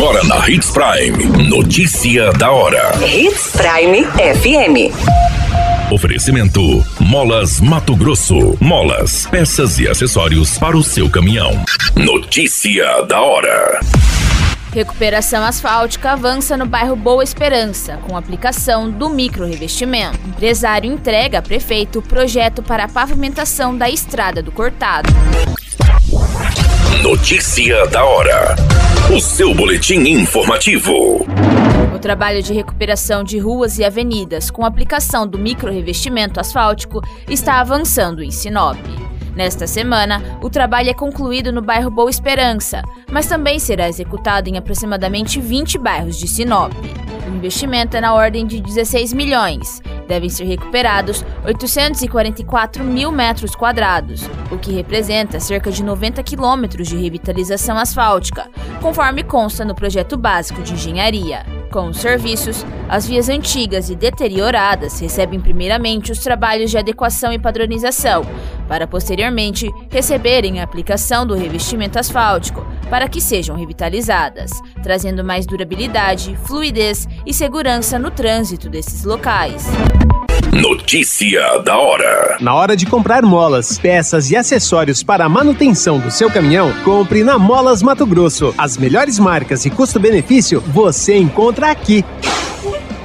Agora na Hits Prime. Notícia da hora. Hits Prime FM. Oferecimento: Molas Mato Grosso. Molas, peças e acessórios para o seu caminhão. Notícia da hora. Recuperação asfáltica avança no bairro Boa Esperança, com aplicação do micro-revestimento. Empresário entrega a prefeito projeto para a pavimentação da estrada do Cortado. Notícia da hora. O seu boletim informativo. O trabalho de recuperação de ruas e avenidas com aplicação do micro-revestimento asfáltico está avançando em Sinop. Nesta semana, o trabalho é concluído no bairro Boa Esperança, mas também será executado em aproximadamente 20 bairros de Sinop. O investimento é na ordem de 16 milhões. Devem ser recuperados 844 mil metros quadrados, o que representa cerca de 90 quilômetros de revitalização asfáltica, conforme consta no projeto básico de engenharia. Com os serviços, as vias antigas e deterioradas recebem primeiramente os trabalhos de adequação e padronização, para posteriormente receberem a aplicação do revestimento asfáltico, para que sejam revitalizadas, trazendo mais durabilidade, fluidez e segurança no trânsito desses locais. Notícia da hora. Na hora de comprar molas, peças e acessórios para a manutenção do seu caminhão, compre na Molas Mato Grosso. As melhores marcas e custo-benefício você encontra aqui.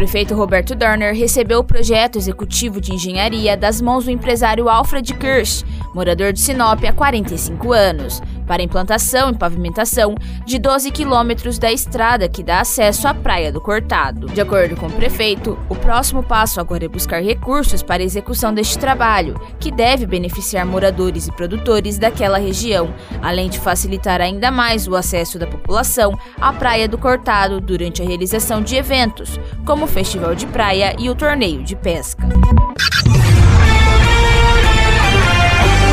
Prefeito Roberto Dorner recebeu o projeto executivo de engenharia das mãos do empresário Alfred Kirsch, morador de Sinop há 45 anos, para implantação e pavimentação de 12 quilômetros da estrada que dá acesso à Praia do Cortado. De acordo com o prefeito, o próximo passo agora é buscar recursos para a execução deste trabalho, que deve beneficiar moradores e produtores daquela região, além de facilitar ainda mais o acesso da população à Praia do Cortado durante a realização de eventos, como o Festival de Praia e o Torneio de Pesca.